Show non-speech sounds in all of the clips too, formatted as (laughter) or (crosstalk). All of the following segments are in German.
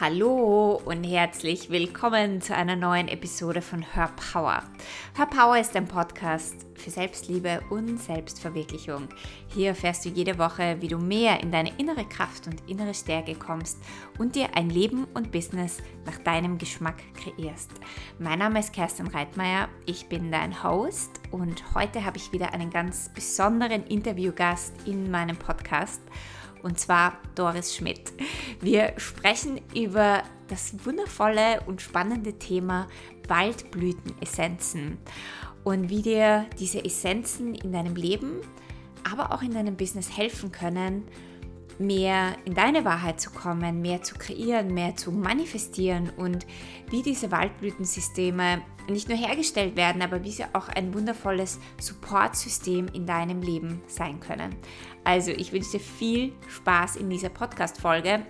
Hallo und herzlich willkommen zu einer neuen Episode von Hör Power. Hör Power ist ein Podcast für Selbstliebe und Selbstverwirklichung. Hier erfährst du jede Woche, wie du mehr in deine innere Kraft und innere Stärke kommst und dir ein Leben und Business nach deinem Geschmack kreierst. Mein Name ist Kerstin Reitmeier, ich bin dein Host und heute habe ich wieder einen ganz besonderen Interviewgast in meinem Podcast und zwar Doris Schmidt. Wir sprechen über das wundervolle und spannende Thema Waldblütenessenzen und wie dir diese Essenzen in deinem Leben, aber auch in deinem Business helfen können, mehr in deine Wahrheit zu kommen, mehr zu kreieren, mehr zu manifestieren und wie diese Waldblütensysteme nicht nur hergestellt werden, aber wie sie auch ein wundervolles Supportsystem in deinem Leben sein können. Also ich wünsche dir viel Spaß in dieser Podcast-Folge.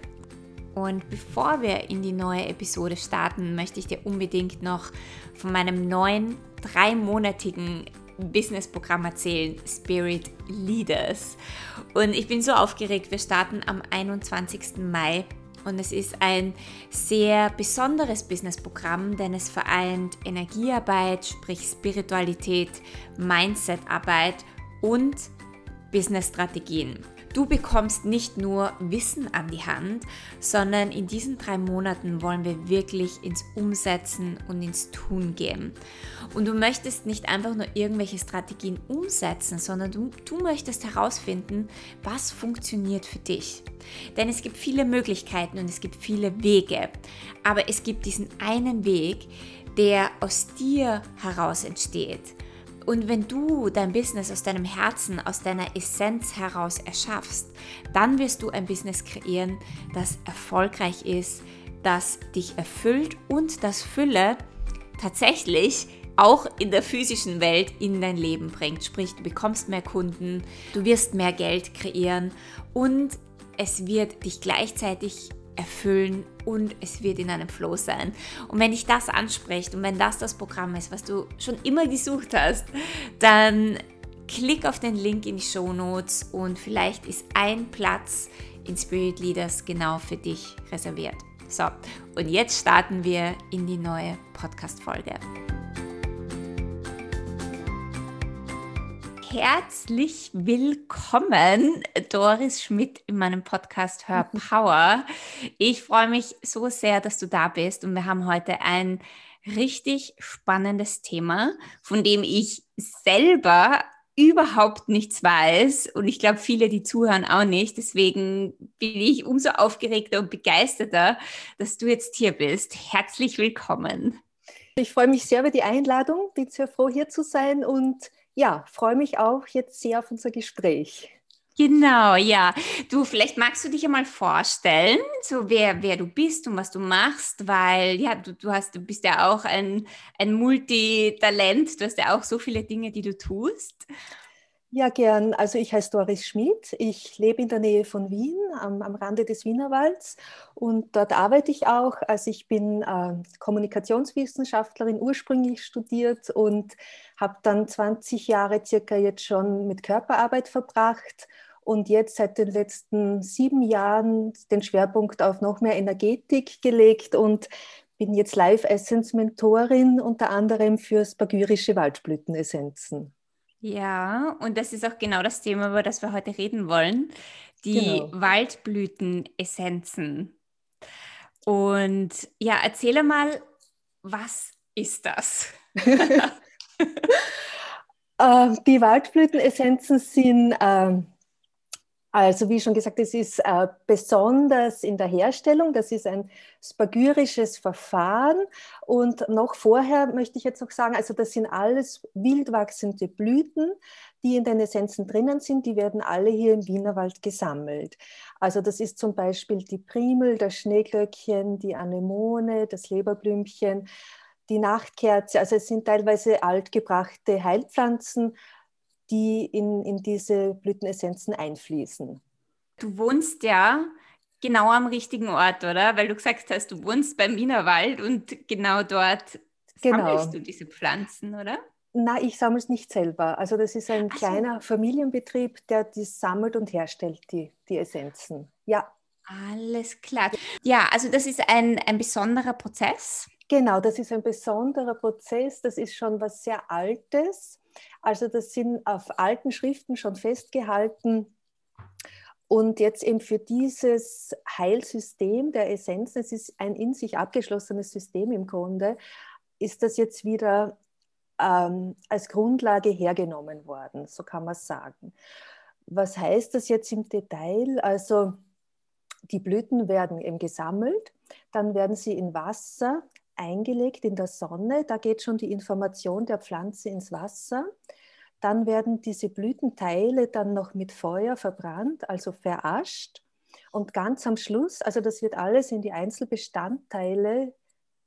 Und bevor wir in die neue Episode starten, möchte ich dir unbedingt noch von meinem neuen dreimonatigen Businessprogramm erzählen, Spirit Leaders. Und ich bin so aufgeregt, wir starten am 21. Mai und es ist ein sehr besonderes Businessprogramm, denn es vereint Energiearbeit, sprich Spiritualität, Mindsetarbeit und Businessstrategien. Du bekommst nicht nur Wissen an die Hand, sondern in diesen drei Monaten wollen wir wirklich ins Umsetzen und ins Tun gehen. Und du möchtest nicht einfach nur irgendwelche Strategien umsetzen, sondern du, du möchtest herausfinden, was funktioniert für dich. Denn es gibt viele Möglichkeiten und es gibt viele Wege. Aber es gibt diesen einen Weg, der aus dir heraus entsteht und wenn du dein Business aus deinem Herzen, aus deiner Essenz heraus erschaffst, dann wirst du ein Business kreieren, das erfolgreich ist, das dich erfüllt und das Fülle tatsächlich auch in der physischen Welt in dein Leben bringt. Sprich, du bekommst mehr Kunden, du wirst mehr Geld kreieren und es wird dich gleichzeitig erfüllen und es wird in einem Flow sein. Und wenn dich das anspricht und wenn das das Programm ist, was du schon immer gesucht hast, dann klick auf den Link in die Show Notes und vielleicht ist ein Platz in Spirit Leaders genau für dich reserviert. So, und jetzt starten wir in die neue Podcast-Folge. Herzlich willkommen, Doris Schmidt, in meinem Podcast Hör Power. Ich freue mich so sehr, dass du da bist und wir haben heute ein richtig spannendes Thema, von dem ich selber überhaupt nichts weiß und ich glaube, viele, die zuhören, auch nicht. Deswegen bin ich umso aufgeregter und begeisterter, dass du jetzt hier bist. Herzlich willkommen. Ich freue mich sehr über die Einladung, bin sehr froh, hier zu sein und ja, freue mich auch jetzt sehr auf unser Gespräch. Genau, ja. Du, vielleicht magst du dich einmal vorstellen, so wer, wer du bist und was du machst, weil ja, du, du hast, du bist ja auch ein, ein Multitalent, du hast ja auch so viele Dinge, die du tust. Ja, gern. Also ich heiße Doris Schmidt. Ich lebe in der Nähe von Wien, am, am Rande des Wienerwalds. Und dort arbeite ich auch. Also ich bin äh, Kommunikationswissenschaftlerin, ursprünglich studiert und habe dann 20 Jahre circa jetzt schon mit Körperarbeit verbracht. Und jetzt seit den letzten sieben Jahren den Schwerpunkt auf noch mehr Energetik gelegt und bin jetzt Live Essence Mentorin unter anderem für spagyrische Waldblütenessenzen. Ja, und das ist auch genau das Thema, über das wir heute reden wollen. Die genau. Waldblütenessenzen. Und ja, erzähle mal, was ist das? (laughs) Ähm, die Waldblütenessenzen sind ähm, also wie schon gesagt, es ist äh, besonders in der Herstellung, das ist ein spagyrisches Verfahren. Und noch vorher möchte ich jetzt noch sagen, also das sind alles wild wachsende Blüten, die in den Essenzen drinnen sind, die werden alle hier im Wienerwald gesammelt. Also das ist zum Beispiel die Primel, das Schneeglöckchen, die Anemone, das Leberblümchen, die Nachtkerze, also es sind teilweise altgebrachte Heilpflanzen, die in, in diese Blütenessenzen einfließen. Du wohnst ja genau am richtigen Ort, oder? Weil du gesagt hast, du wohnst beim Wienerwald und genau dort genau. sammelst du diese Pflanzen, oder? Nein, ich sammle es nicht selber. Also das ist ein Ach kleiner so. Familienbetrieb, der die sammelt und herstellt, die, die Essenzen. Ja. Alles klar. Ja, also das ist ein, ein besonderer Prozess. Genau, das ist ein besonderer Prozess. Das ist schon was sehr Altes. Also das sind auf alten Schriften schon festgehalten. Und jetzt eben für dieses Heilsystem der Essenzen, es ist ein in sich abgeschlossenes System im Grunde, ist das jetzt wieder ähm, als Grundlage hergenommen worden, so kann man sagen. Was heißt das jetzt im Detail? Also die Blüten werden eben gesammelt, dann werden sie in Wasser eingelegt in der Sonne, da geht schon die Information der Pflanze ins Wasser. Dann werden diese Blütenteile dann noch mit Feuer verbrannt, also verascht. Und ganz am Schluss, also das wird alles in die Einzelbestandteile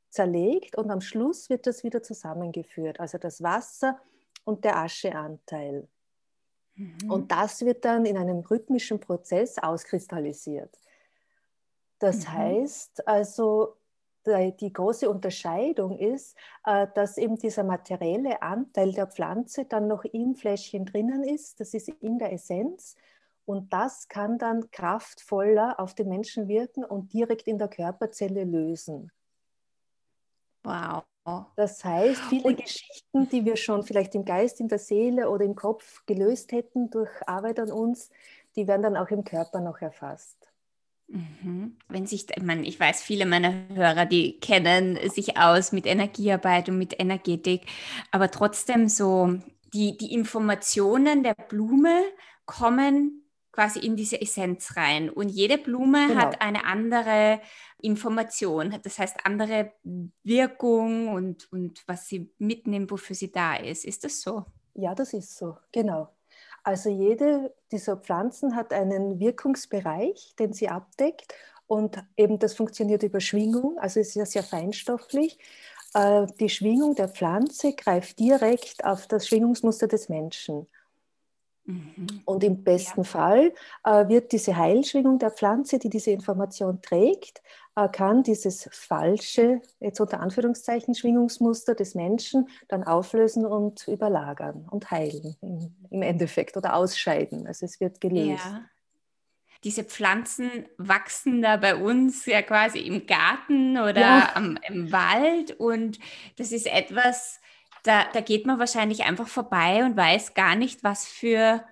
zerlegt und am Schluss wird das wieder zusammengeführt, also das Wasser und der Ascheanteil. Mhm. Und das wird dann in einem rhythmischen Prozess auskristallisiert. Das mhm. heißt also, die große Unterscheidung ist, äh, dass eben dieser materielle Anteil der Pflanze dann noch im Fläschchen drinnen ist, das ist in der Essenz und das kann dann kraftvoller auf den Menschen wirken und direkt in der Körperzelle lösen. Wow. Das heißt, viele und, Geschichten, die wir schon vielleicht im Geist, in der Seele oder im Kopf gelöst hätten durch Arbeit an uns, die werden dann auch im Körper noch erfasst. Mhm. Wenn sich, ich, meine, ich weiß, viele meiner Hörer, die kennen sich aus mit Energiearbeit und mit Energetik, aber trotzdem so die, die Informationen der Blume kommen quasi in diese Essenz rein. Und jede Blume genau. hat eine andere Information, das heißt andere Wirkung und, und was sie mitnimmt, wofür sie da ist. Ist das so? Ja, das ist so, genau. Also jede dieser Pflanzen hat einen Wirkungsbereich, den sie abdeckt und eben das funktioniert über Schwingung, also ist ja sehr feinstofflich. Äh, die Schwingung der Pflanze greift direkt auf das Schwingungsmuster des Menschen. Mhm. Und im besten ja. Fall äh, wird diese Heilschwingung der Pflanze, die diese Information trägt, äh, kann dieses falsche, jetzt unter Anführungszeichen, Schwingungsmuster des Menschen dann auflösen und überlagern und heilen im, im Endeffekt oder ausscheiden. Also es wird gelöst. Ja. Diese Pflanzen wachsen da bei uns ja quasi im Garten oder ja. am, im Wald und das ist etwas, da, da geht man wahrscheinlich einfach vorbei und weiß gar nicht, was für,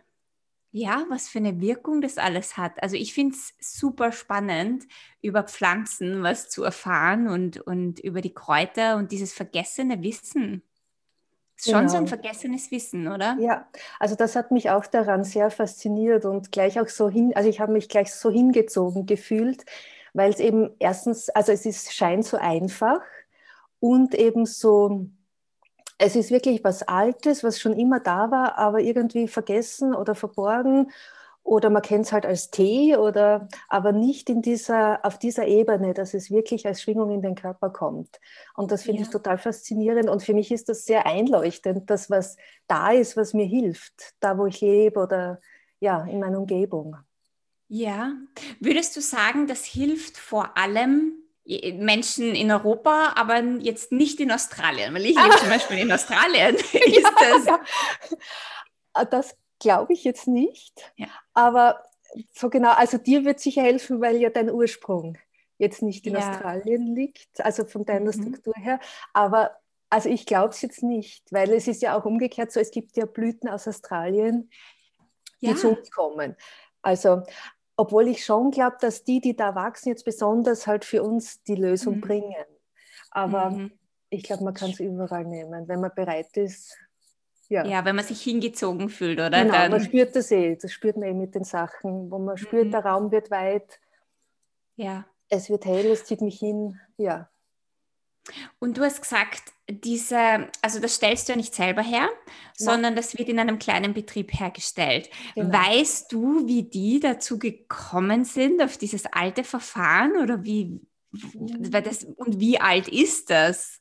ja, was für eine Wirkung das alles hat. Also ich finde es super spannend, über Pflanzen was zu erfahren und, und über die Kräuter und dieses vergessene Wissen. Ist schon genau. so ein genau. vergessenes Wissen, oder? Ja, also das hat mich auch daran sehr fasziniert und gleich auch so hin, also ich habe mich gleich so hingezogen gefühlt, weil es eben erstens, also es ist, scheint so einfach und eben so es ist wirklich was Altes, was schon immer da war, aber irgendwie vergessen oder verborgen. Oder man kennt es halt als Tee, oder, aber nicht in dieser, auf dieser Ebene, dass es wirklich als Schwingung in den Körper kommt. Und das finde ja. ich total faszinierend. Und für mich ist das sehr einleuchtend, dass was da ist, was mir hilft, da wo ich lebe oder ja, in meiner Umgebung. Ja, würdest du sagen, das hilft vor allem Menschen in Europa, aber jetzt nicht in Australien, weil ich lebe zum Beispiel in Australien. (laughs) (laughs) ja, das, ah, das glaube ich jetzt nicht. Ja. Aber so genau, also dir wird sicher helfen, weil ja dein Ursprung jetzt nicht in ja. Australien liegt, also von deiner mhm. Struktur her. Aber also ich glaube es jetzt nicht, weil es ist ja auch umgekehrt so, es gibt ja Blüten aus Australien, die ja. zu uns kommen. Also, obwohl ich schon glaube, dass die, die da wachsen, jetzt besonders halt für uns die Lösung mhm. bringen. Aber mhm. ich glaube, man kann es überall nehmen, wenn man bereit ist. Ja. ja, wenn man sich hingezogen fühlt, oder? Genau, Dann... man spürt das eh. Das spürt man eh mit den Sachen, wo man spürt, mhm. der Raum wird weit. Ja. Es wird hell, es zieht mich hin. Ja. Und du hast gesagt, diese, also das stellst du ja nicht selber her, ja. sondern das wird in einem kleinen Betrieb hergestellt. Genau. Weißt du, wie die dazu gekommen sind, auf dieses alte Verfahren oder wie, mhm. das, und wie alt ist das?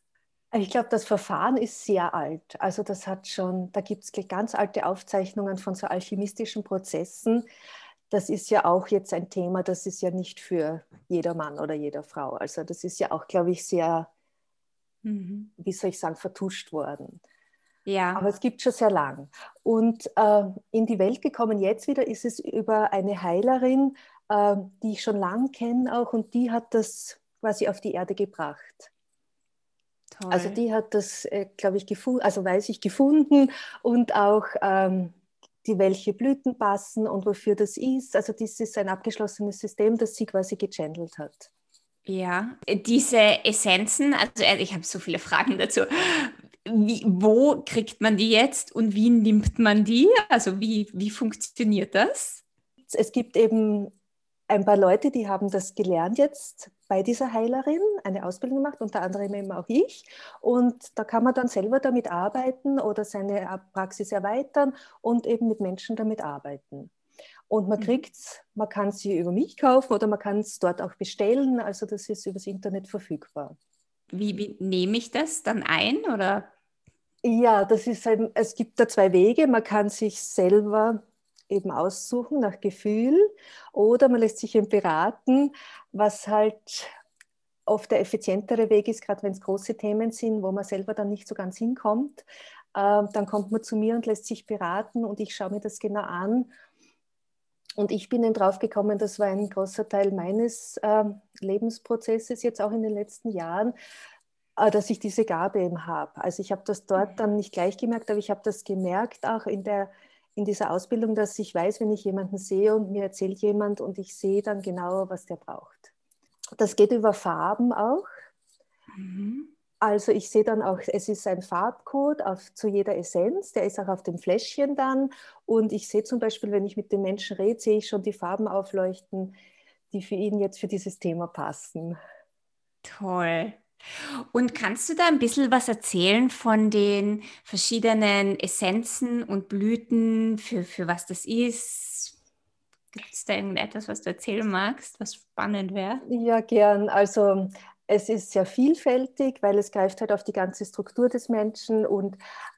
Ich glaube, das Verfahren ist sehr alt. Also das hat schon, da gibt es ganz alte Aufzeichnungen von so alchemistischen Prozessen. Das ist ja auch jetzt ein Thema, das ist ja nicht für jeder Mann oder jeder Frau. Also das ist ja auch, glaube ich, sehr mhm. wie soll ich sagen, vertuscht worden. Ja. Aber es gibt schon sehr lang. Und äh, in die Welt gekommen jetzt wieder ist es über eine Heilerin äh, die ich schon lang kenne auch und die hat das quasi auf die Erde gebracht. Toll. Also die hat das, äh, glaube ich, gefunden, also weiß ich, gefunden und auch ähm, die welche Blüten passen und wofür das ist. Also das ist ein abgeschlossenes System, das sie quasi gechannelt hat. Ja, diese Essenzen, also äh, ich habe so viele Fragen dazu. Wie, wo kriegt man die jetzt und wie nimmt man die? Also wie, wie funktioniert das? Es gibt eben ein paar Leute, die haben das gelernt jetzt bei dieser Heilerin, eine Ausbildung gemacht, unter anderem eben auch ich. Und da kann man dann selber damit arbeiten oder seine Praxis erweitern und eben mit Menschen damit arbeiten. Und man mhm. kriegt man kann sie über mich kaufen oder man kann es dort auch bestellen. Also das ist übers Internet verfügbar. Wie, wie nehme ich das dann ein oder? Ja, das ist ein, es gibt da zwei Wege. Man kann sich selber eben aussuchen nach Gefühl oder man lässt sich eben beraten, was halt oft der effizientere Weg ist, gerade wenn es große Themen sind, wo man selber dann nicht so ganz hinkommt. Äh, dann kommt man zu mir und lässt sich beraten und ich schaue mir das genau an. Und ich bin dann drauf gekommen, das war ein großer Teil meines äh, Lebensprozesses, jetzt auch in den letzten Jahren, äh, dass ich diese Gabe eben habe. Also ich habe das dort dann nicht gleich gemerkt, aber ich habe das gemerkt auch in der in dieser Ausbildung, dass ich weiß, wenn ich jemanden sehe und mir erzählt jemand und ich sehe dann genauer, was der braucht. Das geht über Farben auch. Mhm. Also ich sehe dann auch, es ist ein Farbcode auf, zu jeder Essenz, der ist auch auf dem Fläschchen dann. Und ich sehe zum Beispiel, wenn ich mit den Menschen rede, sehe ich schon die Farben aufleuchten, die für ihn jetzt für dieses Thema passen. Toll. Und kannst du da ein bisschen was erzählen von den verschiedenen Essenzen und Blüten, für, für was das ist? Gibt es da irgendetwas, was du erzählen magst, was spannend wäre? Ja, gern. Also es ist sehr vielfältig, weil es greift halt auf die ganze Struktur des Menschen und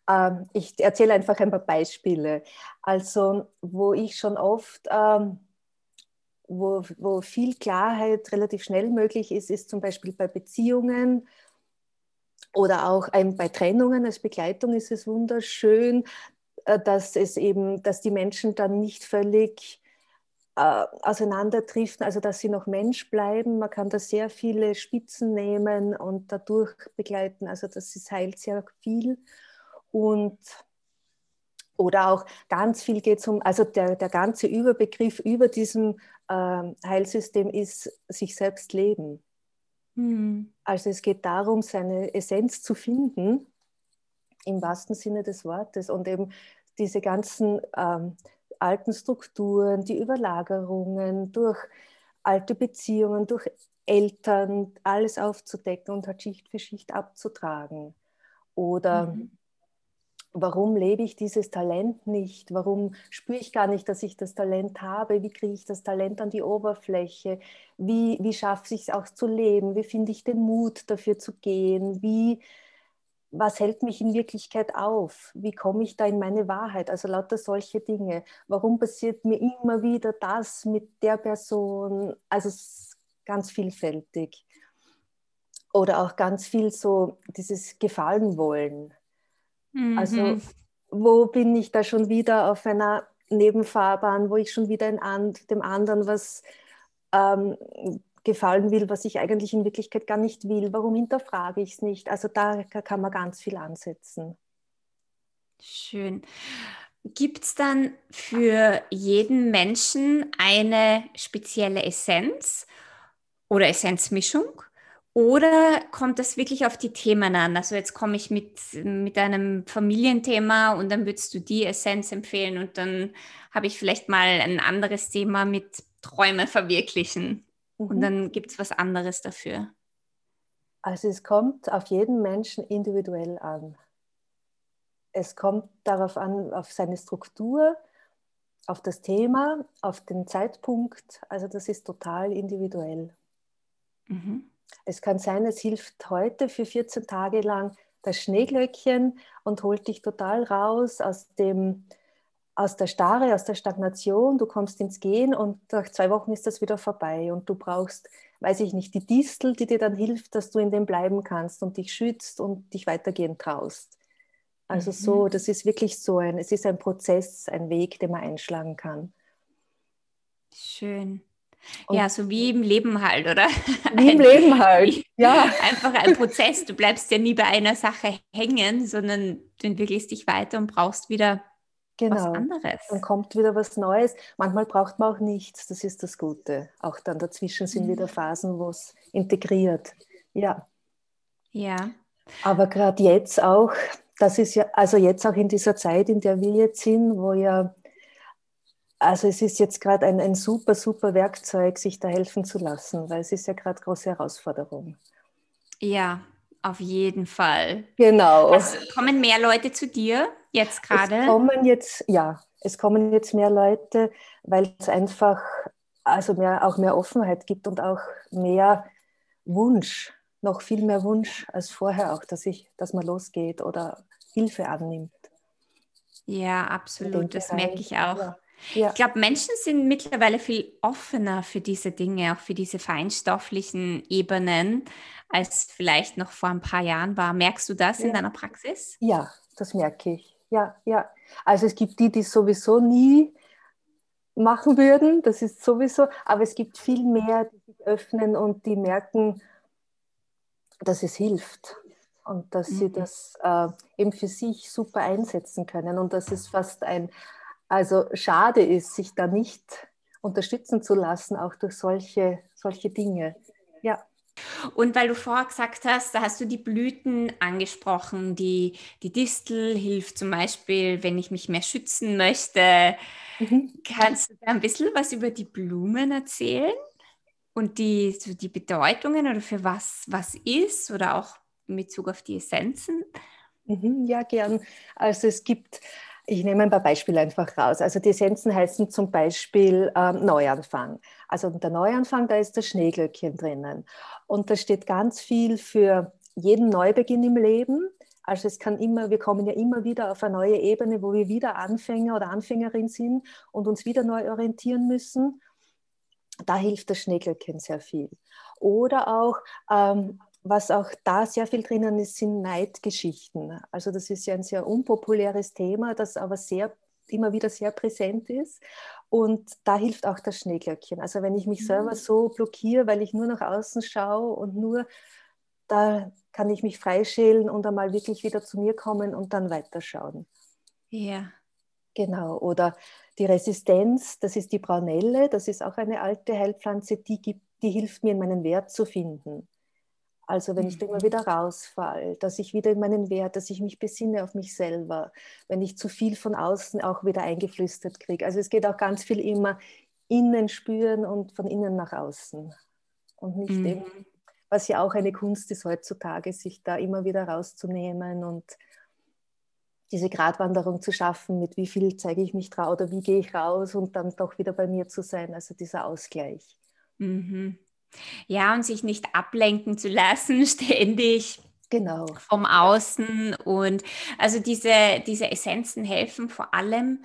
ähm, ich erzähle einfach ein paar Beispiele. Also wo ich schon oft... Ähm, wo, wo viel Klarheit relativ schnell möglich ist, ist zum Beispiel bei Beziehungen oder auch bei Trennungen als Begleitung ist es wunderschön, äh, dass es eben, dass die Menschen dann nicht völlig äh, auseinanderdriften, also dass sie noch Mensch bleiben. Man kann da sehr viele Spitzen nehmen und dadurch begleiten. Also das ist, heilt sehr viel. Und oder auch ganz viel geht es um, also der, der ganze Überbegriff über diesem ähm, Heilsystem ist sich selbst leben. Mhm. Also es geht darum, seine Essenz zu finden, im wahrsten Sinne des Wortes. Und eben diese ganzen ähm, alten Strukturen, die Überlagerungen durch alte Beziehungen, durch Eltern, alles aufzudecken und halt Schicht für Schicht abzutragen. Oder mhm warum lebe ich dieses Talent nicht? Warum spüre ich gar nicht, dass ich das Talent habe? Wie kriege ich das Talent an die Oberfläche? Wie, wie schaffe ich es auch zu leben? Wie finde ich den Mut dafür zu gehen? Wie, was hält mich in Wirklichkeit auf? Wie komme ich da in meine Wahrheit? Also lauter solche Dinge. Warum passiert mir immer wieder das mit der Person? Also es ist ganz vielfältig. Oder auch ganz viel so dieses Gefallen wollen also, mhm. Also wo bin ich da schon wieder auf einer Nebenfahrbahn, wo ich schon wieder in dem anderen was ähm, gefallen will, was ich eigentlich in Wirklichkeit gar nicht will. Warum hinterfrage ich es nicht? Also da kann man ganz viel ansetzen. Schön. Gibt es dann für jeden Menschen eine spezielle Essenz oder Essenzmischung? Oder kommt das wirklich auf die Themen an? Also jetzt komme ich mit, mit einem Familienthema und dann würdest du die Essenz empfehlen und dann habe ich vielleicht mal ein anderes Thema mit Träume verwirklichen mhm. und dann gibt es was anderes dafür. Also es kommt auf jeden Menschen individuell an. Es kommt darauf an, auf seine Struktur, auf das Thema, auf den Zeitpunkt. Also das ist total individuell. Mhm. Es kann sein, es hilft heute für 14 Tage lang das Schneeglöckchen und holt dich total raus aus, dem, aus der Starre, aus der Stagnation. Du kommst ins Gehen und nach zwei Wochen ist das wieder vorbei und du brauchst, weiß ich nicht, die Distel, die dir dann hilft, dass du in dem bleiben kannst und dich schützt und dich weitergehen traust. Also mhm. so, das ist wirklich so ein, es ist ein Prozess, ein Weg, den man einschlagen kann. Schön. Und ja, so wie im Leben halt, oder? Wie im (laughs) Leben halt, ja. (laughs) Einfach ein Prozess. Du bleibst ja nie bei einer Sache hängen, sondern du entwickelst dich weiter und brauchst wieder genau. was anderes. Dann kommt wieder was Neues. Manchmal braucht man auch nichts, das ist das Gute. Auch dann dazwischen sind mhm. wieder Phasen, wo es integriert. Ja. Ja. Aber gerade jetzt auch, das ist ja, also jetzt auch in dieser Zeit, in der wir jetzt sind, wo ja also es ist jetzt gerade ein, ein super, super Werkzeug, sich da helfen zu lassen, weil es ist ja gerade große Herausforderung. Ja, auf jeden Fall. Genau. Also kommen mehr Leute zu dir jetzt gerade? Es kommen jetzt, ja, es kommen jetzt mehr Leute, weil es einfach also mehr, auch mehr Offenheit gibt und auch mehr Wunsch, noch viel mehr Wunsch als vorher auch, dass, ich, dass man losgeht oder Hilfe annimmt. Ja, absolut. Das merke ich auch. Ja. Ja. Ich glaube, Menschen sind mittlerweile viel offener für diese Dinge, auch für diese feinstofflichen Ebenen, als vielleicht noch vor ein paar Jahren war. Merkst du das ja. in deiner Praxis? Ja, das merke ich. Ja, ja. Also es gibt die, die sowieso nie machen würden, das ist sowieso, aber es gibt viel mehr, die sich öffnen und die merken, dass es hilft und dass mhm. sie das äh, eben für sich super einsetzen können und dass es fast ein also schade ist, sich da nicht unterstützen zu lassen, auch durch solche, solche Dinge. Und weil du vorher gesagt hast, da hast du die Blüten angesprochen, die, die Distel hilft zum Beispiel, wenn ich mich mehr schützen möchte. Mhm. Kannst du da ein bisschen was über die Blumen erzählen? Und die, so die Bedeutungen oder für was was ist oder auch in Bezug auf die Essenzen? Mhm, ja, gern. Also es gibt ich nehme ein paar Beispiele einfach raus. Also die Essenzen heißen zum Beispiel ähm, Neuanfang. Also der Neuanfang, da ist das Schneeglöckchen drinnen. Und da steht ganz viel für jeden Neubeginn im Leben. Also es kann immer, wir kommen ja immer wieder auf eine neue Ebene, wo wir wieder Anfänger oder Anfängerin sind und uns wieder neu orientieren müssen. Da hilft das Schneeglöckchen sehr viel. Oder auch ähm, was auch da sehr viel drinnen ist, sind Neidgeschichten. Also das ist ja ein sehr unpopuläres Thema, das aber sehr immer wieder sehr präsent ist. Und da hilft auch das Schneeglöckchen. Also wenn ich mich selber mhm. so blockiere, weil ich nur nach außen schaue und nur, da kann ich mich freischälen und einmal wirklich wieder zu mir kommen und dann weiterschauen. Ja. Genau. Oder die Resistenz, das ist die Braunelle, das ist auch eine alte Heilpflanze, die, gibt, die hilft mir, meinen Wert zu finden. Also wenn ich da immer mhm. wieder rausfall, dass ich wieder in meinen Wert, dass ich mich besinne auf mich selber, wenn ich zu viel von außen auch wieder eingeflüstert kriege. Also es geht auch ganz viel immer innen spüren und von innen nach außen. Und nicht mhm. eben, was ja auch eine Kunst ist heutzutage, sich da immer wieder rauszunehmen und diese Gratwanderung zu schaffen, mit wie viel zeige ich mich drauf oder wie gehe ich raus und dann doch wieder bei mir zu sein, also dieser Ausgleich. Mhm. Ja, und sich nicht ablenken zu lassen, (laughs) ständig. Genau. Vom Außen. Und also diese, diese Essenzen helfen vor allem,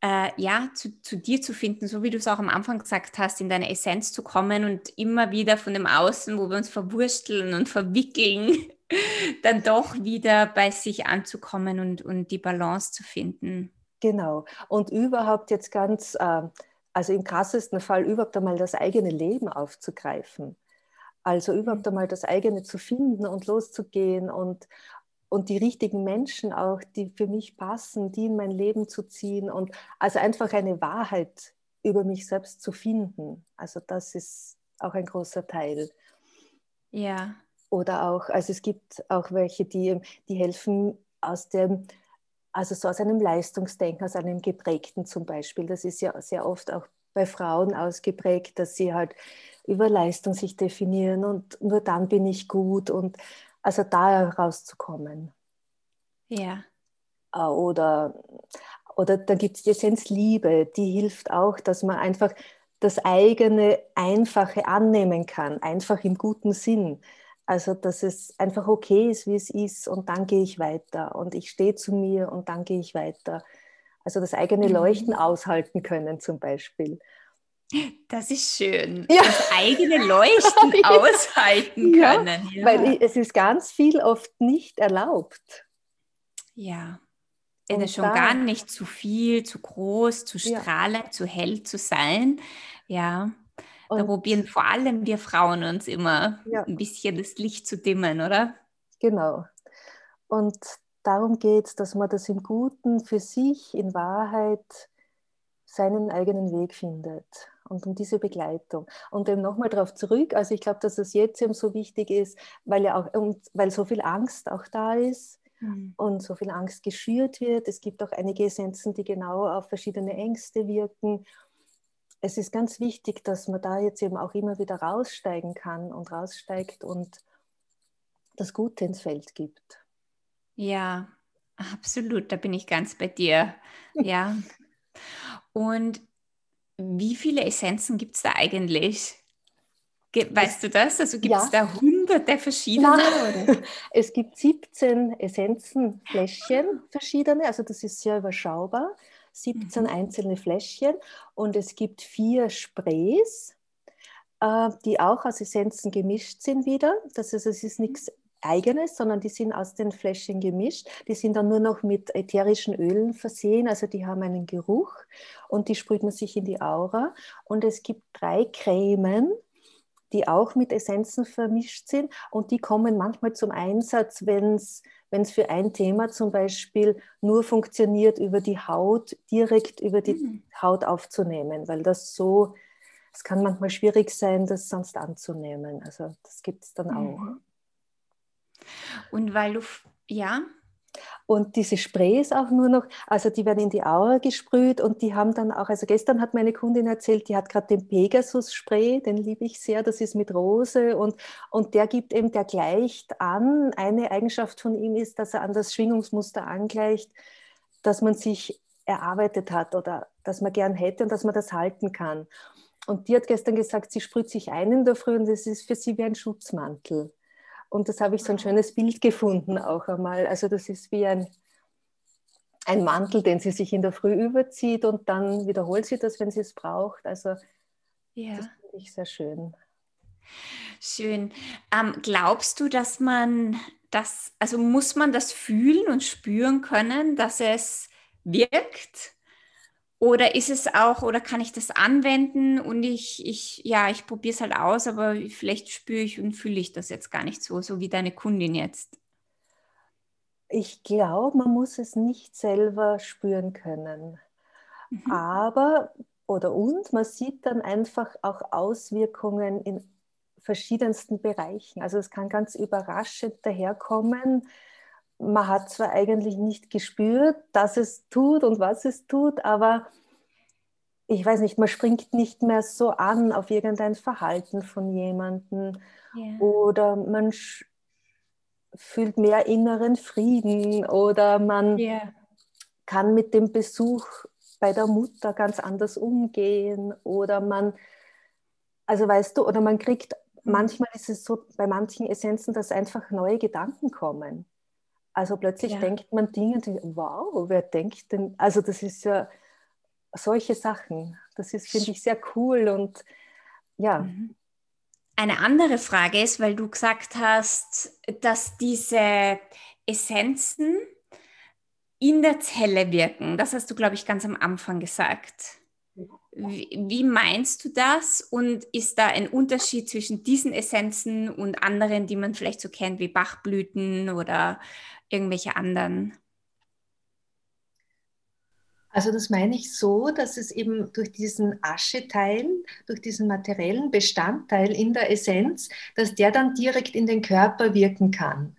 äh, ja, zu, zu, dir zu finden, so wie du es auch am Anfang gesagt hast, in deine Essenz zu kommen und immer wieder von dem Außen, wo wir uns verwursteln und verwickeln, (laughs) dann doch wieder bei sich anzukommen und, und die Balance zu finden. Genau. Und überhaupt jetzt ganz äh, also im krassesten Fall überhaupt einmal das eigene Leben aufzugreifen. Also überhaupt mhm. einmal das eigene zu finden und loszugehen und, und die richtigen Menschen auch, die für mich passen, die in mein Leben zu ziehen und also einfach eine Wahrheit über mich selbst zu finden. Also das ist auch ein großer Teil. Ja. Oder auch, also es gibt auch welche, die, die helfen aus dem also so aus einem Leistungsdenken, aus einem geprägten zum Beispiel. Das ist ja sehr oft auch bei Frauen ausgeprägt, dass sie halt über Leistung sich definieren und nur dann bin ich gut und also da rauszukommen. Ja. Äh, oder, oder dann gibt es die Essenz Liebe, die hilft auch, dass man einfach das eigene Einfache annehmen kann, einfach im guten Sinn. Also, dass es einfach okay ist, wie es ist und dann gehe ich weiter und ich stehe zu mir und dann gehe ich weiter. Also das eigene mhm. Leuchten aushalten können zum Beispiel. Das ist schön. Ja. Das eigene (laughs) Leuchten ja. aushalten können. Ja, weil es ist ganz viel oft nicht erlaubt. Ja. Es ist schon da, gar nicht zu viel, zu groß, zu strahlend, zu hell zu sein. Ja. Und da probieren vor allem wir Frauen uns immer ja. ein bisschen das Licht zu dimmen, oder? Genau. Und darum geht es, dass man das im Guten für sich in Wahrheit seinen eigenen Weg findet und um diese Begleitung. Und eben nochmal darauf zurück, also ich glaube, dass es jetzt eben so wichtig ist, weil ja auch, weil so viel Angst auch da ist mhm. und so viel Angst geschürt wird. Es gibt auch einige Essenzen, die genau auf verschiedene Ängste wirken. Es ist ganz wichtig, dass man da jetzt eben auch immer wieder raussteigen kann und raussteigt und das Gute ins Feld gibt. Ja, absolut, da bin ich ganz bei dir. (laughs) Ja. Und wie viele Essenzen gibt es da eigentlich? Weißt du das? Also gibt es ja. da hunderte verschiedene? Nein. Es gibt 17 Essenzenfläschchen, verschiedene, also das ist sehr überschaubar. 17 mhm. einzelne Fläschchen und es gibt vier Sprays, äh, die auch aus Essenzen gemischt sind wieder. Das heißt, es ist nichts eigenes, sondern die sind aus den Fläschchen gemischt. Die sind dann nur noch mit ätherischen Ölen versehen, also die haben einen Geruch und die sprüht man sich in die Aura. Und es gibt drei Cremen, die auch mit Essenzen vermischt sind und die kommen manchmal zum Einsatz, wenn es wenn es für ein Thema zum Beispiel nur funktioniert, über die Haut, direkt über die mhm. Haut aufzunehmen, weil das so, es kann manchmal schwierig sein, das sonst anzunehmen. Also das gibt es dann auch. Mhm. Und weil du, ja. Und diese Sprays auch nur noch, also die werden in die Aura gesprüht und die haben dann auch, also gestern hat meine Kundin erzählt, die hat gerade den Pegasus-Spray, den liebe ich sehr, das ist mit Rose und, und der gibt eben, der gleicht an. Eine Eigenschaft von ihm ist, dass er an das Schwingungsmuster angleicht, dass man sich erarbeitet hat oder dass man gern hätte und dass man das halten kann. Und die hat gestern gesagt, sie sprüht sich ein in der Früh und das ist für sie wie ein Schutzmantel. Und das habe ich so ein schönes Bild gefunden auch einmal. Also das ist wie ein, ein Mantel, den sie sich in der Früh überzieht und dann wiederholt sie das, wenn sie es braucht. Also ja. das finde ich sehr schön. Schön. Ähm, glaubst du, dass man das, also muss man das fühlen und spüren können, dass es wirkt? Oder ist es auch, oder kann ich das anwenden und ich, ich ja, ich probiere es halt aus, aber vielleicht spüre ich und fühle ich das jetzt gar nicht so, so wie deine Kundin jetzt. Ich glaube, man muss es nicht selber spüren können. Mhm. Aber, oder und, man sieht dann einfach auch Auswirkungen in verschiedensten Bereichen. Also es kann ganz überraschend daherkommen. Man hat zwar eigentlich nicht gespürt, dass es tut und was es tut, aber ich weiß nicht, man springt nicht mehr so an auf irgendein Verhalten von jemandem yeah. oder man fühlt mehr inneren Frieden oder man yeah. kann mit dem Besuch bei der Mutter ganz anders umgehen oder man, also weißt du, oder man kriegt, mhm. manchmal ist es so bei manchen Essenzen, dass einfach neue Gedanken kommen. Also plötzlich ja. denkt man Dinge, die, wow, wer denkt denn, also das ist ja, solche Sachen. Das ist, finde ich, sehr cool und ja. Mhm. Eine andere Frage ist, weil du gesagt hast, dass diese Essenzen in der Zelle wirken. Das hast du, glaube ich, ganz am Anfang gesagt. Wie, wie, meinst du das? Und ist da ein Unterschied zwischen diesen Essenzen und anderen, die man vielleicht so kennt, wie Bachblüten oder irgendwelche anderen? Also das meine ich so, dass es eben durch diesen Ascheteil, durch diesen materiellen Bestandteil in der Essenz, dass der dann direkt in den Körper wirken kann.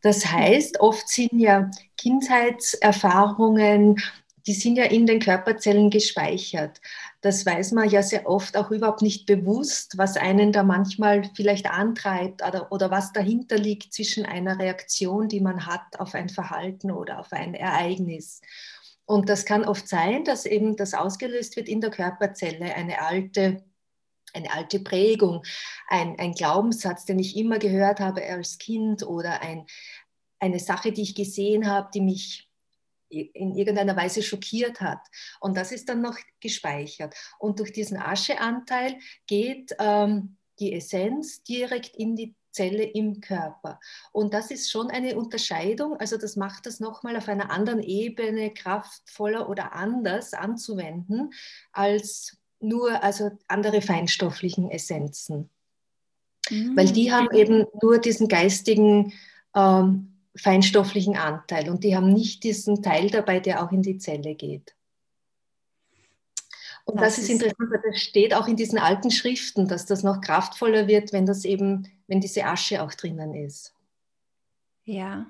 Das heißt, oft sind ja Kindheitserfahrungen, die sind ja in den Körperzellen gespeichert. Das weiß man ja sehr oft auch überhaupt nicht bewusst, was einen da manchmal vielleicht antreibt oder, oder was dahinter liegt zwischen einer Reaktion, die man hat auf ein Verhalten oder auf ein Ereignis. Und das kann oft sein, dass eben das ausgelöst wird in der Körperzelle, eine alte, eine alte Prägung, ein, ein Glaubenssatz, den ich immer gehört habe als Kind oder ein, eine Sache, die ich gesehen habe, die mich in irgendeiner Weise schockiert hat. Und das ist dann noch gespeichert. Und durch diesen Ascheanteil geht ähm, die Essenz direkt in die Zelle im Körper. Und das ist schon eine Unterscheidung, also das macht das nochmal auf einer anderen Ebene kraftvoller oder anders anzuwenden, als nur also andere feinstofflichen Essenzen. Mhm. Weil die haben eben nur diesen geistigen, ähm, feinstofflichen Anteil und die haben nicht diesen Teil dabei, der auch in die Zelle geht. Und das, das ist interessant, weil das steht auch in diesen alten Schriften, dass das noch kraftvoller wird, wenn das eben, wenn diese Asche auch drinnen ist. Ja.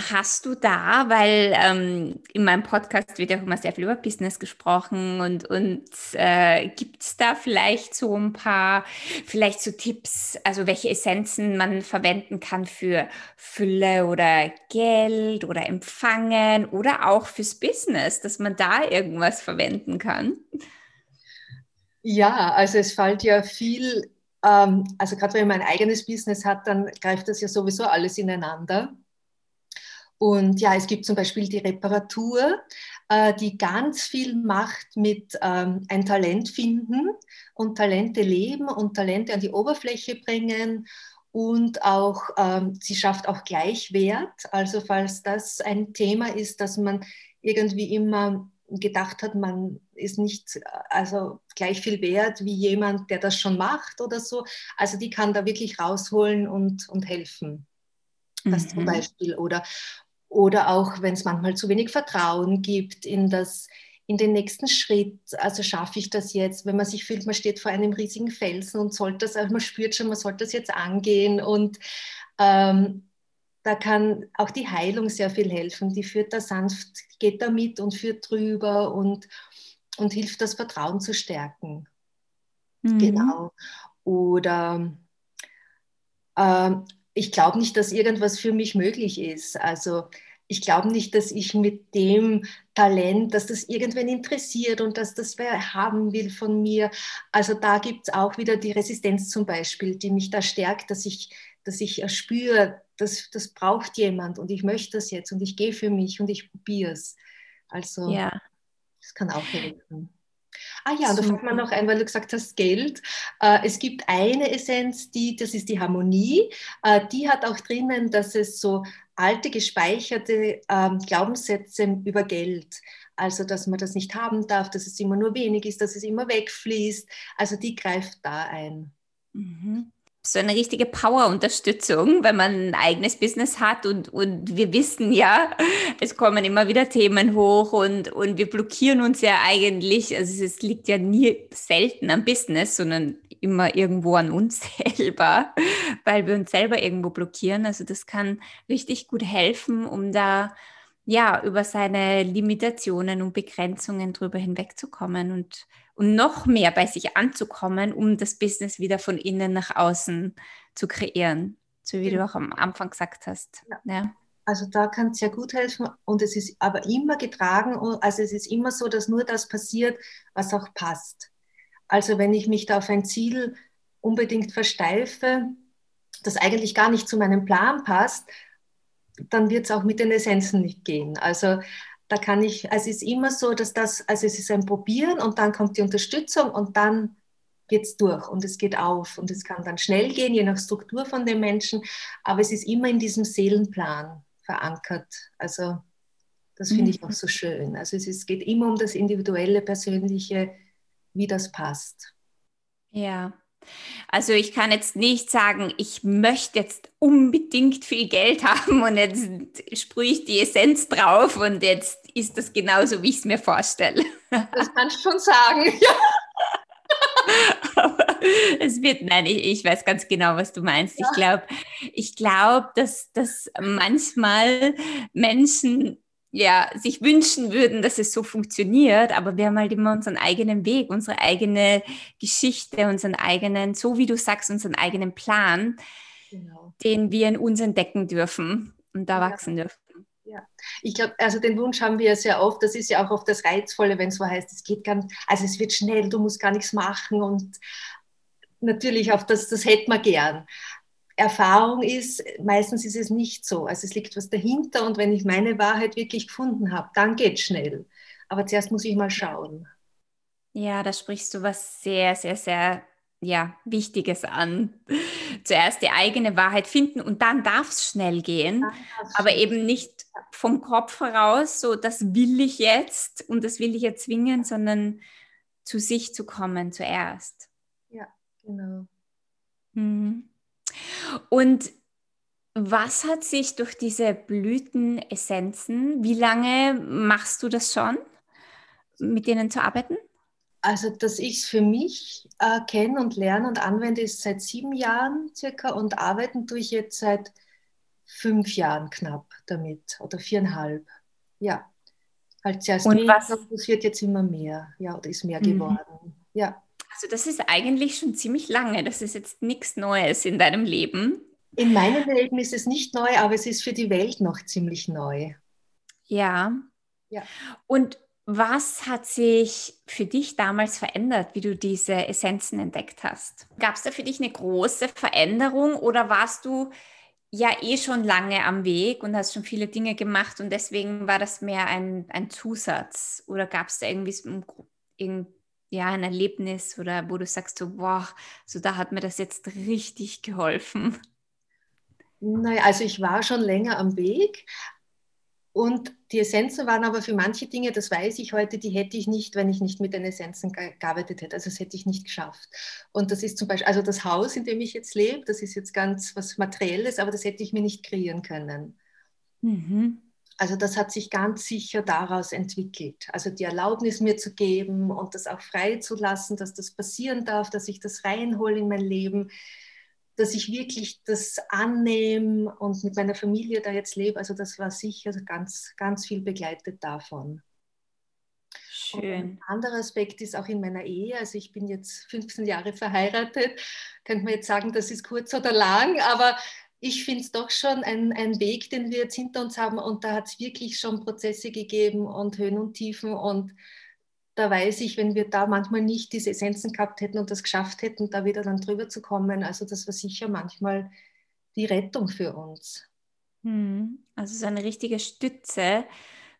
Hast du da, weil ähm, in meinem Podcast wird ja auch immer sehr viel über Business gesprochen und, und äh, gibt es da vielleicht so ein paar, vielleicht so Tipps, also welche Essenzen man verwenden kann für Fülle oder Geld oder Empfangen oder auch fürs Business, dass man da irgendwas verwenden kann? Ja, also es fällt ja viel, ähm, also gerade wenn man ein eigenes Business hat, dann greift das ja sowieso alles ineinander. Und ja, es gibt zum Beispiel die Reparatur, äh, die ganz viel macht mit ähm, ein Talent finden und Talente leben und Talente an die Oberfläche bringen. Und auch, ähm, sie schafft auch Gleichwert. Also falls das ein Thema ist, dass man irgendwie immer gedacht hat, man ist nicht also gleich viel wert wie jemand, der das schon macht oder so. Also die kann da wirklich rausholen und, und helfen. Das mhm. zum Beispiel. Oder, oder auch, wenn es manchmal zu wenig Vertrauen gibt in das, in den nächsten Schritt, also schaffe ich das jetzt, wenn man sich fühlt, man steht vor einem riesigen Felsen und sollte das, also man spürt schon, man sollte das jetzt angehen und ähm, da kann auch die Heilung sehr viel helfen. Die führt da sanft, geht da mit und führt drüber und, und hilft, das Vertrauen zu stärken. Mhm. Genau. Oder äh, ich glaube nicht, dass irgendwas für mich möglich ist. Also ich glaube nicht, dass ich mit dem Talent, dass das irgendwen interessiert und dass das wer haben will von mir. Also da gibt es auch wieder die Resistenz zum Beispiel, die mich da stärkt, dass ich, dass ich spüre, das, das braucht jemand und ich möchte das jetzt und ich gehe für mich und ich probiere es. Also ja. das kann auch helfen. Ah ja, da fällt mir noch ein, weil du gesagt hast, Geld. Äh, es gibt eine Essenz, die, das ist die Harmonie. Äh, die hat auch drinnen, dass es so alte, gespeicherte ähm, Glaubenssätze über Geld, also dass man das nicht haben darf, dass es immer nur wenig ist, dass es immer wegfließt. Also die greift da ein. Mhm so eine richtige Power-Unterstützung, wenn man ein eigenes Business hat und, und wir wissen ja, es kommen immer wieder Themen hoch und, und wir blockieren uns ja eigentlich, also es liegt ja nie selten am Business, sondern immer irgendwo an uns (laughs) selber, weil wir uns selber irgendwo blockieren. Also das kann richtig gut helfen, um da ja über seine Limitationen und Begrenzungen drüber hinwegzukommen und und noch mehr bei sich anzukommen, um das Business wieder von innen nach außen zu kreieren, so wie du auch am Anfang gesagt hast. Ja. ja. Also da kann es sehr gut helfen und es ist aber immer getragen, also es ist immer so, dass nur das passiert, was auch passt. Also wenn ich mich da auf ein Ziel unbedingt versteife, das eigentlich gar nicht zu meinem Plan passt, dann wird es auch mit den Essenzen nicht gehen. Also da kann ich, also es ist immer so, dass das, also es ist ein Probieren und dann kommt die Unterstützung und dann geht es durch und es geht auf und es kann dann schnell gehen, je nach Struktur von den Menschen, aber es ist immer in diesem Seelenplan verankert. Also das finde ich auch so schön. Also es ist, geht immer um das individuelle, persönliche, wie das passt. Ja, also ich kann jetzt nicht sagen, ich möchte jetzt unbedingt viel Geld (laughs) haben und jetzt sprühe ich die Essenz drauf und jetzt ist das genauso, wie ich es mir vorstelle. (laughs) Das kannst du schon sagen. (laughs) Aber es wird, nein, ich, ich, weiß ganz genau, was du meinst. Ja. Ich glaube, ich glaub, dass, dass manchmal Menschen ja, sich wünschen würden, dass es so funktioniert, aber wir haben halt immer unseren eigenen Weg, unsere eigene Geschichte, unseren eigenen, so wie du sagst, unseren eigenen Plan, genau. den wir in uns entdecken dürfen und da ja. wachsen dürfen. Ja, ich glaube, also den Wunsch haben wir ja sehr oft. Das ist ja auch oft das Reizvolle, wenn es so heißt, es geht ganz, also es wird schnell, du musst gar nichts machen und natürlich auch das, das hätte man gern. Erfahrung ist, meistens ist es nicht so. Also es liegt was dahinter und wenn ich meine Wahrheit wirklich gefunden habe, dann geht es schnell. Aber zuerst muss ich mal schauen. Ja, da sprichst du was sehr, sehr, sehr ja, Wichtiges an. Zuerst die eigene Wahrheit finden und dann darf es schnell gehen, aber eben nicht vom Kopf heraus, so das will ich jetzt und das will ich erzwingen, sondern zu sich zu kommen zuerst. Ja, genau. Mhm. Und was hat sich durch diese Blütenessenzen, wie lange machst du das schon, mit denen zu arbeiten? Also, dass ich es für mich äh, kenne und lerne und anwende, ist seit sieben Jahren circa und arbeiten tue ich jetzt seit fünf Jahren knapp damit oder viereinhalb. Ja, halt zuerst und was? es wird jetzt immer mehr, ja, oder ist mehr mhm. geworden. Ja. Also das ist eigentlich schon ziemlich lange. Das ist jetzt nichts Neues in deinem Leben. In meinem Leben ist es nicht neu, aber es ist für die Welt noch ziemlich neu. Ja. Ja. Und was hat sich für dich damals verändert, wie du diese Essenzen entdeckt hast? Gab es da für dich eine große Veränderung oder warst du ja eh schon lange am Weg und hast schon viele Dinge gemacht und deswegen war das mehr ein, ein Zusatz? Oder gab es da irgendwie ein, ja, ein Erlebnis oder wo du sagst so, boah, so da hat mir das jetzt richtig geholfen? Naja, also ich war schon länger am Weg, und die Essenzen waren aber für manche Dinge, das weiß ich heute, die hätte ich nicht, wenn ich nicht mit den Essenzen gearbeitet hätte. Also das hätte ich nicht geschafft. Und das ist zum Beispiel, also das Haus, in dem ich jetzt lebe, das ist jetzt ganz was Materielles, aber das hätte ich mir nicht kreieren können. Mhm. Also das hat sich ganz sicher daraus entwickelt. Also die Erlaubnis mir zu geben und das auch frei zu lassen, dass das passieren darf, dass ich das reinhole in mein Leben dass ich wirklich das annehme und mit meiner Familie da jetzt lebe. Also das war sicher ganz, ganz viel begleitet davon. Schön. Und ein anderer Aspekt ist auch in meiner Ehe. Also ich bin jetzt 15 Jahre verheiratet. Könnte man jetzt sagen, das ist kurz oder lang, aber ich finde es doch schon ein, ein Weg, den wir jetzt hinter uns haben. Und da hat es wirklich schon Prozesse gegeben und Höhen und Tiefen und da weiß ich, wenn wir da manchmal nicht diese Essenzen gehabt hätten und das geschafft hätten, da wieder dann drüber zu kommen, also das war sicher manchmal die Rettung für uns. Hm, also so eine richtige Stütze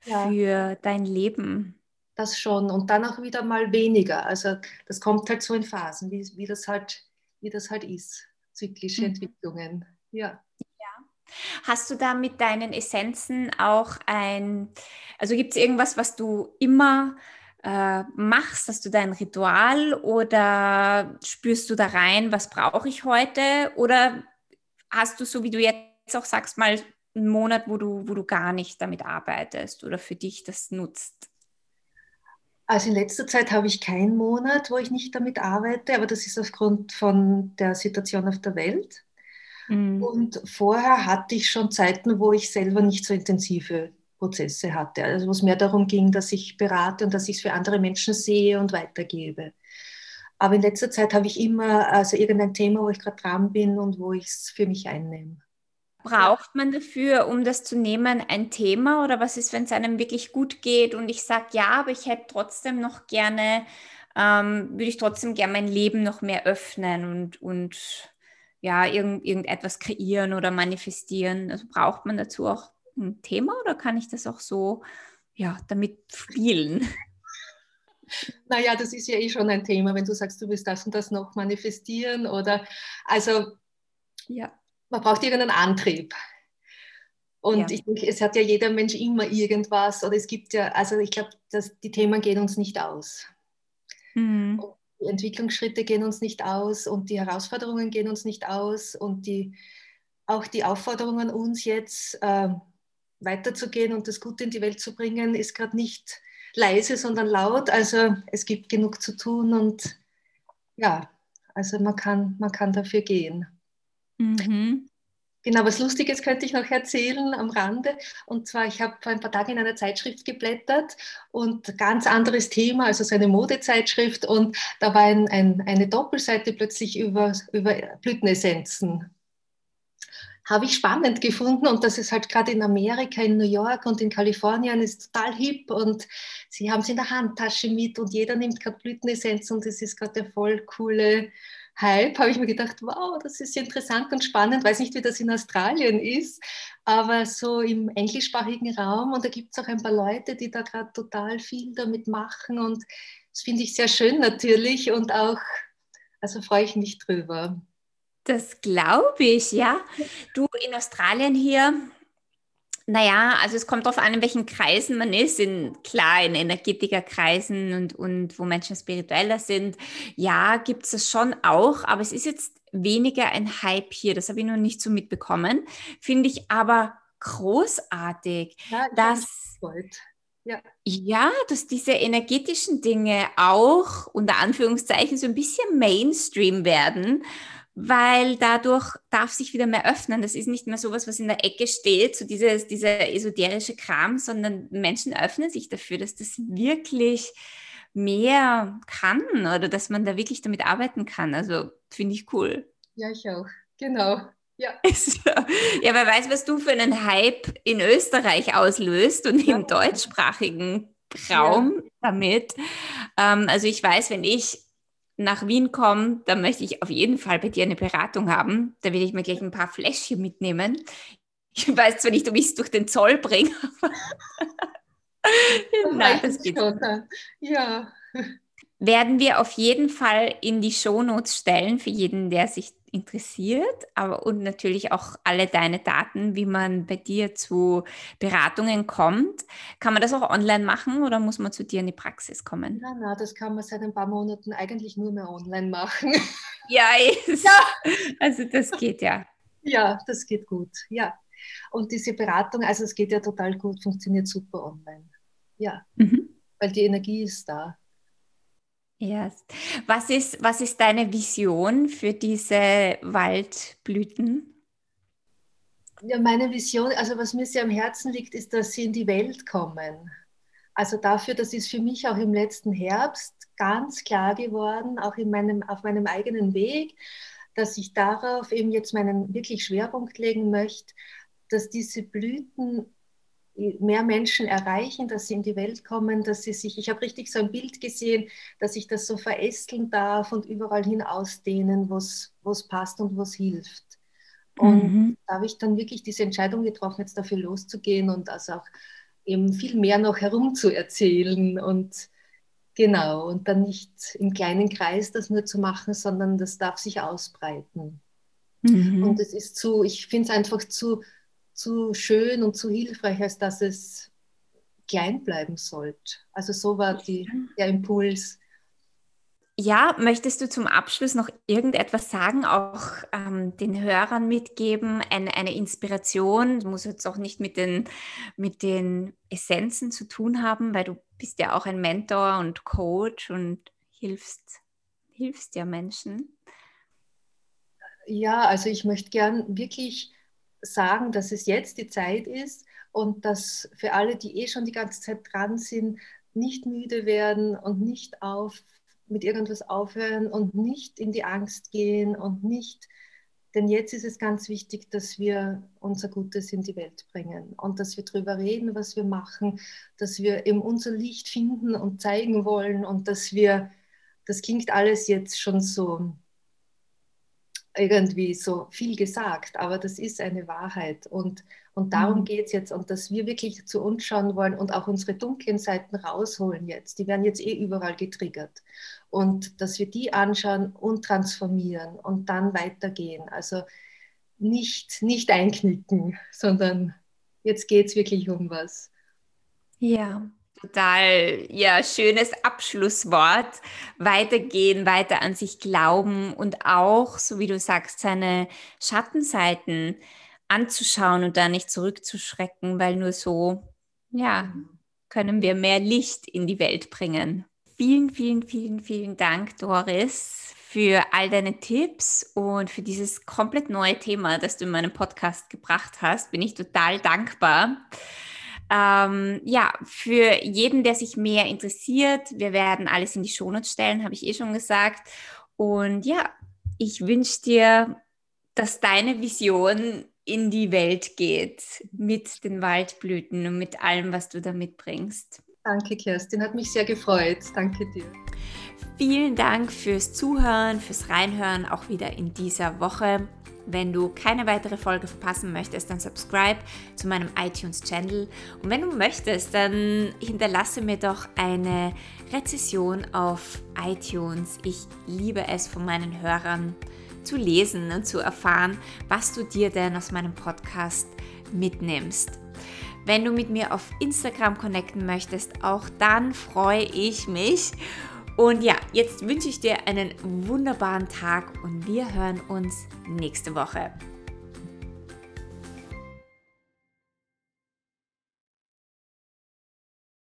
ja. für dein Leben. Das schon und dann auch wieder mal weniger. Also das kommt halt so in Phasen, wie, wie, das, halt, wie das halt ist, zyklische mhm. Entwicklungen. Ja. Hast du da mit deinen Essenzen auch ein, also gibt es irgendwas, was du immer äh, machst? Hast du da ein Ritual oder spürst du da rein, was brauche ich heute? Oder hast du, so wie du jetzt auch sagst, mal einen Monat, wo du, wo du gar nicht damit arbeitest oder für dich das nutzt? Also in letzter Zeit habe ich keinen Monat, wo ich nicht damit arbeite, aber das ist aufgrund von der Situation auf der Welt. Mhm. Und vorher hatte ich schon Zeiten, wo ich selber nicht so intensive Prozesse hatte. Also wo es mehr darum ging, dass ich berate und dass ich es für andere Menschen sehe und weitergebe. Aber in letzter Zeit habe ich immer also irgendein Thema, wo ich gerade dran bin und wo ich es für mich einnehme. Braucht man dafür, um das zu nehmen, ein Thema oder was ist, wenn es einem wirklich gut geht und ich sage, ja, aber ich hätte trotzdem noch gerne, ähm, würde ich trotzdem gerne mein Leben noch mehr öffnen und, und ja, irgend, irgendetwas kreieren oder manifestieren. Also braucht man dazu auch ein Thema oder kann ich das auch so ja, damit spielen? (laughs) Naja, das ist ja eh schon ein Thema, wenn du sagst, du willst das und das noch manifestieren oder also ja. man braucht irgendeinen Antrieb. Und ja. ich denke, es hat ja jeder Mensch immer irgendwas oder es gibt ja, also ich glaube, die Themen gehen uns nicht aus. Mhm. Die Entwicklungsschritte gehen uns nicht aus und die Herausforderungen gehen uns nicht aus und die, auch die Aufforderungen uns jetzt, äh, weiterzugehen und das Gute in die Welt zu bringen, ist gerade nicht leise, sondern laut. Also es gibt genug zu tun und ja, also man kann, man kann dafür gehen. Mhm. Genau, was Lustiges könnte ich noch erzählen am Rande. Und zwar, ich habe vor ein paar Tagen in einer Zeitschrift geblättert und ganz anderes Thema, also so eine Modezeitschrift. Und da war ein, ein, eine Doppelseite plötzlich über, über Blütenessenzen habe ich spannend gefunden und das ist halt gerade in Amerika, in New York und in Kalifornien ist total hip und sie haben es in der Handtasche mit und jeder nimmt gerade Blütenessenz und das ist gerade der voll coole Hype, habe ich mir gedacht, wow, das ist interessant und spannend. Weiß nicht, wie das in Australien ist, aber so im englischsprachigen Raum und da gibt es auch ein paar Leute, die da gerade total viel damit machen und das finde ich sehr schön natürlich und auch, also freue ich mich drüber. Das glaube ich, ja. Du in Australien hier Naja, also es kommt darauf an, in welchen Kreisen man ist. In, klar, in Energetikerkreisen und, und wo Menschen spiritueller sind. Ja, gibt es das schon auch, aber es ist jetzt weniger ein Hype hier. Das habe ich noch nicht so mitbekommen. Finde ich aber großartig, ja, dass, ja. ja, dass diese energetischen Dinge auch unter Anführungszeichen so ein bisschen Mainstream werden weil dadurch darf sich wieder mehr öffnen. Das ist nicht mehr so was, was in der Ecke steht, so dieses, dieser esoterische Kram, sondern Menschen öffnen sich dafür, dass das wirklich mehr kann oder dass man da wirklich damit arbeiten kann. Also finde ich cool. Ja, ich auch. Genau. Ja. (laughs) ja, wer weiß, was du für einen Hype in Österreich auslöst und ja. im deutschsprachigen Raum ja. damit. Ähm, also ich weiß, wenn ich nach Wien komme, dann möchte ich auf jeden Fall bei dir eine Beratung haben. Da will ich mir gleich ein paar Fläschchen mitnehmen. Ich weiß zwar nicht, ob ich es durch den Zoll bringe, aber (laughs) Nein, das geht schon. Ja. Werden wir auf jeden Fall in die Shownotes stellen für jeden, der sich interessiert, aber und natürlich auch alle deine Daten, wie man bei dir zu Beratungen kommt. Kann man das auch online machen oder muss man zu dir in die Praxis kommen? Nein, nein, das kann man seit ein paar Monaten eigentlich nur mehr online machen. (laughs) Ja, ja. also das geht ja. Ja, das geht gut, ja. Und diese Beratung, also es geht ja total gut, funktioniert super online. Ja, mhm. weil die Energie ist da. Yes. Was ist, was ist deine Vision für diese Waldblüten? Ja, meine Vision, also was mir sehr am Herzen liegt, ist, dass sie in die Welt kommen. Also dafür, das ist für mich auch im letzten Herbst ganz klar geworden, auch in meinem, auf meinem eigenen Weg, dass ich darauf eben jetzt meinen wirklich Schwerpunkt legen möchte, dass diese Blüten mehr Menschen erreichen, dass sie in die Welt kommen, dass sie sich, ich habe richtig so ein Bild gesehen, dass ich das so verästeln darf und überall hin ausdehnen, wo es passt und wo es hilft. Und mhm. da habe ich dann wirklich diese Entscheidung getroffen, jetzt dafür loszugehen und also auch eben viel mehr noch herumzuerzählen und genau, und dann nicht im kleinen Kreis das nur zu machen, sondern das darf sich ausbreiten. Mhm. Und es ist zu, ich finde es einfach zu, zu schön und zu hilfreich, als dass es klein bleiben sollte. Also so war die, der Impuls. Ja, möchtest du zum Abschluss noch irgendetwas sagen, auch ähm, den Hörern mitgeben, eine, eine Inspiration? Das muss jetzt auch nicht mit den, mit den Essenzen zu tun haben, weil du bist ja auch ein Mentor und Coach und hilfst, hilfst ja Menschen. Ja, also ich möchte gern wirklich sagen, dass es jetzt die Zeit ist und dass für alle, die eh schon die ganze Zeit dran sind, nicht müde werden und nicht auf, mit irgendwas aufhören und nicht in die Angst gehen und nicht, denn jetzt ist es ganz wichtig, dass wir unser Gutes in die Welt bringen und dass wir darüber reden, was wir machen, dass wir eben unser Licht finden und zeigen wollen und dass wir, das klingt alles jetzt schon so irgendwie so viel gesagt, aber das ist eine Wahrheit und, und darum mhm. geht es jetzt und dass wir wirklich zu uns schauen wollen und auch unsere dunklen Seiten rausholen jetzt. Die werden jetzt eh überall getriggert und dass wir die anschauen und transformieren und dann weitergehen. Also nicht, nicht einknicken, sondern jetzt geht es wirklich um was. Ja, total, ja, schönes Abschlusswort. Weitergehen, weiter an sich glauben und auch, so wie du sagst, seine Schattenseiten anzuschauen und da nicht zurückzuschrecken, weil nur so, ja, können wir mehr Licht in die Welt bringen. Vielen, vielen, vielen, vielen Dank, Doris, für all deine Tipps und für dieses komplett neue Thema, das du in meinem Podcast gebracht hast. Bin ich total dankbar. Ähm, ja, für jeden, der sich mehr interessiert, wir werden alles in die Shownotes stellen, habe ich eh schon gesagt. Und ja, ich wünsche dir, dass deine Vision in die Welt geht mit den Waldblüten und mit allem, was du da mitbringst. Danke, Kerstin, hat mich sehr gefreut. Danke dir. Vielen Dank fürs Zuhören, fürs Reinhören, auch wieder in dieser Woche. Wenn du keine weitere Folge verpassen möchtest, dann subscribe zu meinem iTunes-Channel. Und wenn du möchtest, dann hinterlasse mir doch eine Rezession auf iTunes. Ich liebe es von meinen Hörern zu lesen und zu erfahren, was du dir denn aus meinem Podcast mitnimmst. Wenn du mit mir auf Instagram connecten möchtest, auch dann freue ich mich. Und ja, jetzt wünsche ich dir einen wunderbaren Tag und wir hören uns nächste Woche.